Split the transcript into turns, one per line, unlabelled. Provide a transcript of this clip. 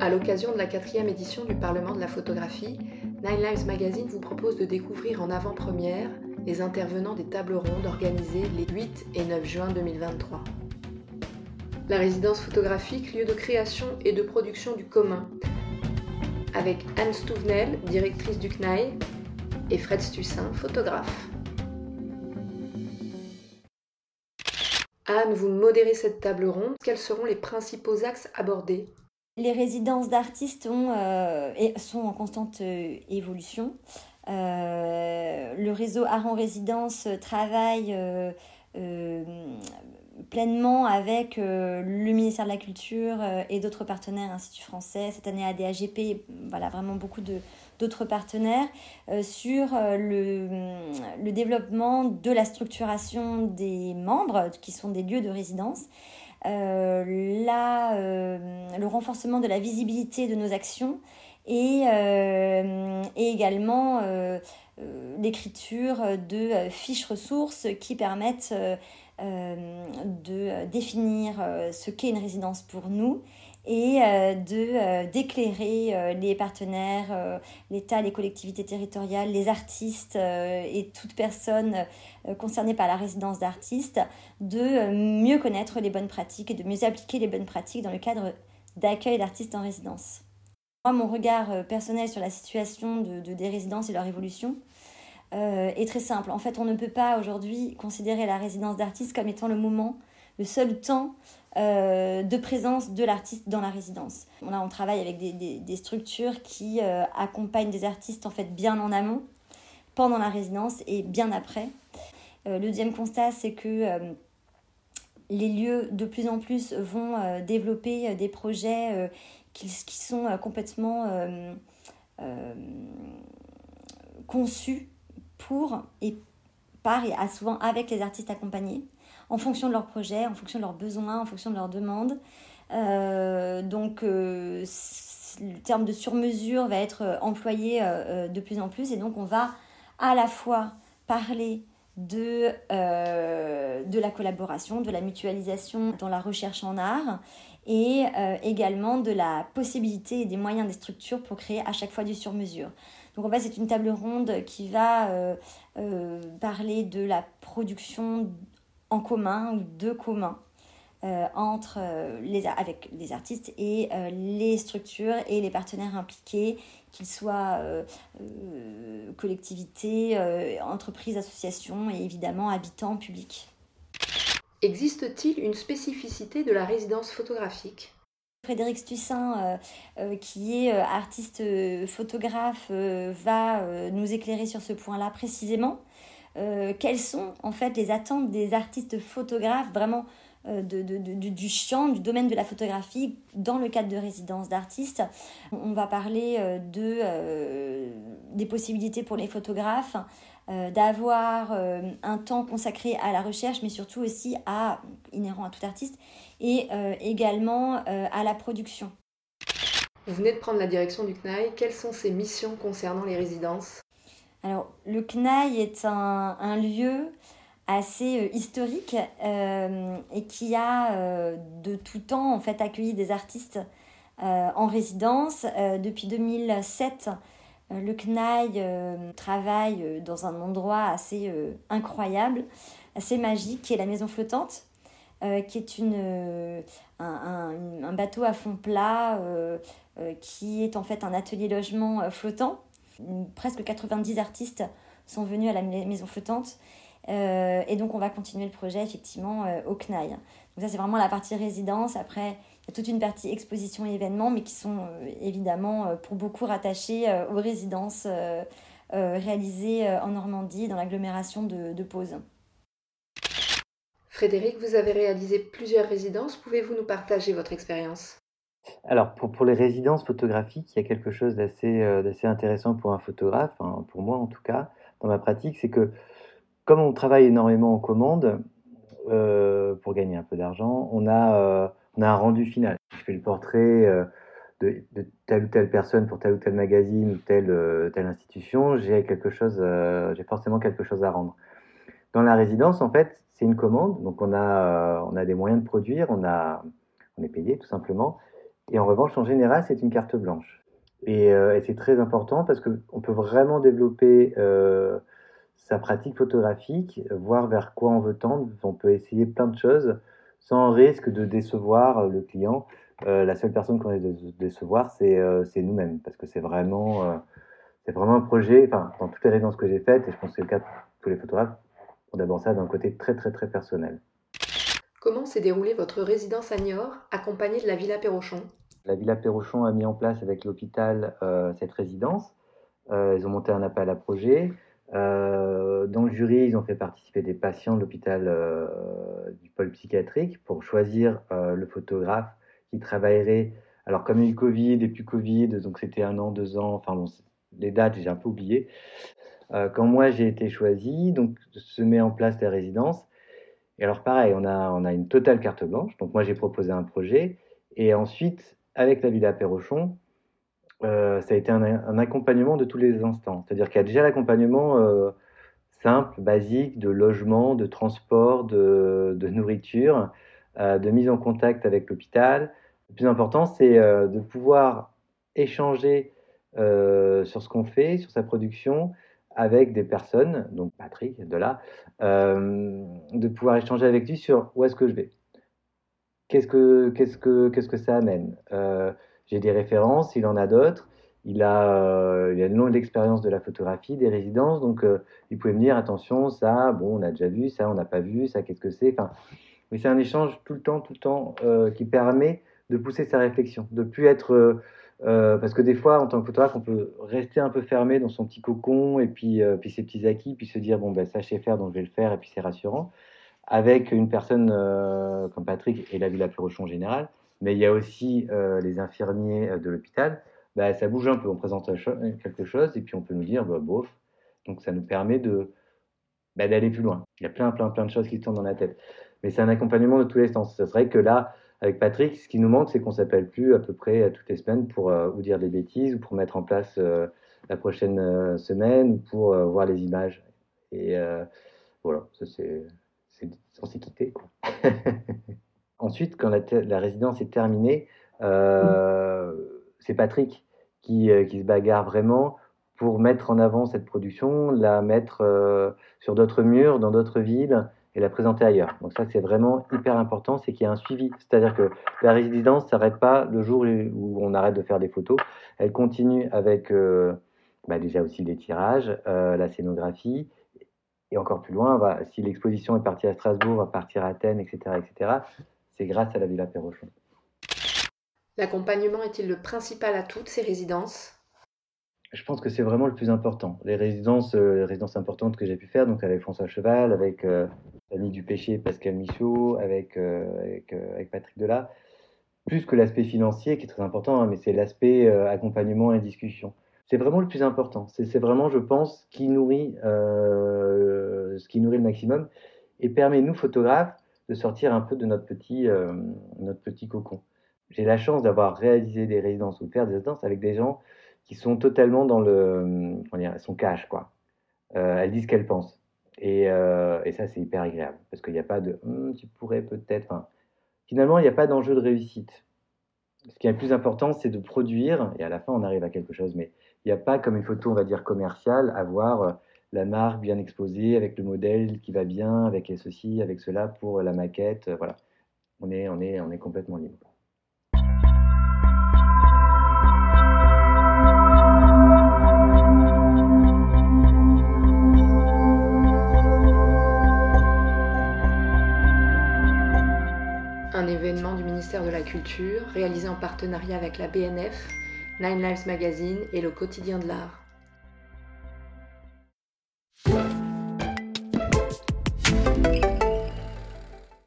À l'occasion de la quatrième édition du Parlement de la photographie, Nine Lives Magazine vous propose de découvrir en avant-première les intervenants des tables rondes organisées les 8 et 9 juin 2023. La résidence photographique, lieu de création et de production du commun, avec Anne Stouvenel, directrice du CNAI, et Fred Stussin, photographe. Anne, vous modérez cette table ronde. Quels seront les principaux axes abordés?
Les résidences d'artistes euh, sont en constante euh, évolution. Euh, le réseau Art en résidence travaille pleinement avec le ministère de la Culture et d'autres partenaires, Institut français, cette année ADAGP, voilà, vraiment beaucoup d'autres partenaires sur le, développement de la structuration des membres qui sont des lieux de résidence. Euh, le renforcement de la visibilité de nos actions et, et également l'écriture de fiches ressources qui permettent de définir ce qu'est une résidence pour nous et euh, de euh, d'éclairer euh, les partenaires, l'État, les collectivités territoriales, les artistes et toute personne concernée par la résidence d'artistes, de mieux connaître les bonnes pratiques et de mieux appliquer les bonnes pratiques dans le cadre d'accueil d'artistes en résidence. Moi, mon regard personnel sur la situation de, de des résidences et leur évolution est très simple. En fait, on ne peut pas aujourd'hui considérer la résidence d'artistes comme étant le moment, le seul temps euh, de présence de l'artiste dans la résidence. Là, on travaille avec des, structures qui euh, accompagnent des artistes en fait bien en amont, pendant la résidence et bien après. Euh, le deuxième constat, c'est que les lieux de plus en plus vont développer des projets qui, qui, sont complètement conçus pour et par et à souvent avec les artistes accompagnés en fonction de leurs projets, en fonction de leurs besoins, en fonction de leurs demandes. Euh, donc, euh, le terme de sur-mesure va être euh, employé de plus en plus et donc on va à la fois parler de, de la collaboration, de la mutualisation dans la recherche en art et également de la possibilité et des moyens des structures pour créer à chaque fois du sur-mesure. Donc en fait, c'est une table ronde qui va parler de la production en commun ou de commun euh, entre euh, les, avec les artistes et euh, les structures et les partenaires impliqués, qu'ils soient collectivités, entreprises, associations et évidemment habitants publics.
Existe-t-il une spécificité de la résidence photographique?
Frédéric Stussin, qui est artiste photographe, va nous éclairer sur ce point-là précisément. Euh, quelles sont en fait les attentes des artistes photographes vraiment euh, de, du champ, du domaine de la photographie dans le cadre de résidence d'artistes. On va parler euh, de, des possibilités pour les photographes d'avoir un temps consacré à la recherche, mais surtout aussi à, inhérent à tout artiste, et également à la production.
Vous venez de prendre la direction du CNAI. Quelles sont ses missions concernant les résidences?
Alors, le CNAI est un, lieu assez euh, historique euh, et qui a euh, de tout temps en fait accueilli des artistes en résidence. depuis 2007, le CNAI travaille dans un endroit assez incroyable, assez magique, qui est la Maison Flottante, qui est une, un, bateau à fond plat, qui est en fait un atelier logement flottant presque 90 artistes sont venus à la maison flottante. Euh, et donc, on va continuer le projet effectivement euh, au CNAI. Donc, ça, c'est vraiment la partie résidence. Après, il y a toute une partie exposition et événements, mais qui sont euh, évidemment pour beaucoup rattachés aux résidences réalisées en Normandie, dans l'agglomération de, de.
Frédéric, vous avez réalisé plusieurs résidences. Pouvez-vous nous partager votre expérience?
Alors, pour, pour les résidences photographiques, il y a quelque chose d'assez euh, intéressant pour un photographe, hein, pour moi en tout cas, dans ma pratique, c'est que comme on travaille énormément en commande, euh, pour gagner un peu d'argent, on, a euh, on a un rendu final. Je fais le portrait de, de, telle ou telle personne pour tel ou tel magazine ou telle, telle institution, j'ai quelque chose, j'ai forcément quelque chose à rendre. Dans la résidence, en fait, c'est une commande, donc on a, on a des moyens de produire, on, a, on est payé tout simplement. Et en revanche, en général, c'est une carte blanche. Et, et c'est très important parce qu'on peut vraiment développer sa pratique photographique, voir vers quoi on veut tendre. On peut essayer plein de choses sans risque de décevoir le client. Euh, la seule personne qu'on risque de décevoir, c'est euh, nous-mêmes, parce que c'est vraiment, euh, vraiment un projet, enfin, dans toutes les résidences que j'ai faites, et je pense que c'est le cas de tous les photographes, on d'abord ça d'un côté très très très personnel.
Comment s'est déroulée votre résidence à Niort, accompagnée de la Villa Perrochon?
La Villa Perrochon a mis en place avec l'hôpital cette résidence. ils ont monté un appel à projet. Euh, dans le jury, ils ont fait participer des patients de l'hôpital euh, du pôle psychiatrique pour choisir euh, le photographe qui travaillerait. Alors, comme il y a eu Covid et puis Covid, donc c'était un an, deux ans, enfin bon, les dates, j'ai un peu oublié. quand moi j'ai été choisi, donc se met en place la résidence. Et alors, pareil, on a, on a une totale carte blanche. Donc, moi j'ai proposé un projet. Et ensuite, avec la Villa Perrochon, euh, ça a été un, accompagnement de tous les instants. C'est-à-dire qu'il y a déjà l'accompagnement euh, simple, basique, de logement, de transport, de, nourriture, euh, de mise en contact avec l'hôpital. Le plus important, c'est de pouvoir échanger sur ce qu'on fait, sur sa production, avec des personnes, donc Patrick, de là, de pouvoir échanger avec lui sur où est-ce que je vais. Qu'est-ce que, qu'est-ce que, qu'est-ce que ça amène? J'ai des références, il en a d'autres. Il a, euh, il a une longue expérience de la photographie, des résidences, donc euh, il pouvait me dire attention, ça, bon, on a déjà vu, ça, on n'a pas vu, ça, qu'est-ce que c'est? Enfin, mais c'est un échange tout le temps, tout le temps, euh, qui permet de pousser sa réflexion, de plus être parce que des fois, en tant que photographe, on peut rester un peu fermé dans son petit cocon et puis, puis ses petits acquis, puis se dire bon ben ça je sais faire, donc je vais le faire, et puis c'est rassurant. Avec une personne comme Patrick et la Villa Purochon en général, mais il y a aussi euh, les infirmiers euh, de l'hôpital. Bah, ça bouge un peu, on présente quelque chose et puis on peut nous dire bah, bof. Donc ça nous permet de bah, d'aller plus loin. Il y a plein, plein, plein de choses qui tournent dans la tête. Mais c'est un accompagnement de tous les sens. Ce serait que là, avec Patrick, ce qui nous manque, c'est qu'on s'appelle plus à peu près euh, toutes les semaines pour vous dire des bêtises ou pour mettre en place la prochaine semaine ou pour voir les images. Et voilà, ça c'est, on s'est quitté. ensuite, quand la, résidence est terminée, euh, c'est Patrick euh, qui, se bagarre vraiment pour mettre en avant cette production, la mettre euh, sur d'autres murs, dans d'autres villes et la présenter ailleurs. Donc ça, c'est vraiment hyper important, c'est qu'il y a un suivi. C'est-à-dire que la résidence ne s'arrête pas le jour où on arrête de faire des photos. Elle continue avec bah, déjà aussi les tirages, la scénographie, et encore plus loin, si l'exposition est partie à Strasbourg, va partir à Athènes, etc., etc c'est grâce à la Villa Perrochon.
L'accompagnement est-il le principal à toutes ces résidences?
Je pense que c'est vraiment le plus important. Les résidences, euh, les résidences importantes que j'ai pu faire, donc avec François Cheval, avec euh, l'ami du péché Pascal Michaud, avec, euh, avec, Patrick Delat, plus que l'aspect financier qui est très important, hein, mais c'est l'aspect accompagnement et discussion. C'est vraiment le plus important. C'est vraiment, je pense, qui nourrit, ce qui nourrit le maximum et permet, nous, photographes, de sortir un peu de notre petit, euh, notre petit cocon. J'ai la chance d'avoir réalisé des résidences ou de faire des résidences avec des gens qui sont totalement dans le. Comment dire, sont cash, quoi. Euh, elles disent ce qu'elles pensent. Et, euh, et ça, c'est hyper agréable. Parce qu'il n'y a pas de. Hum, tu pourrais peut-être. Enfin, finalement, il n'y a pas d'enjeu de réussite. Ce qui est le plus important, c'est de produire, et à la fin, on arrive à quelque chose. Mais il n'y a pas, comme une photo, on va dire, commerciale, avoir la marque bien exposée, avec le modèle qui va bien, avec ceci, avec cela pour la maquette. Euh, voilà, on est, on est, on est complètement libre.
Un événement du ministère de la Culture réalisé en partenariat avec la BNF, Nine Lives Magazine et le quotidien de l'art.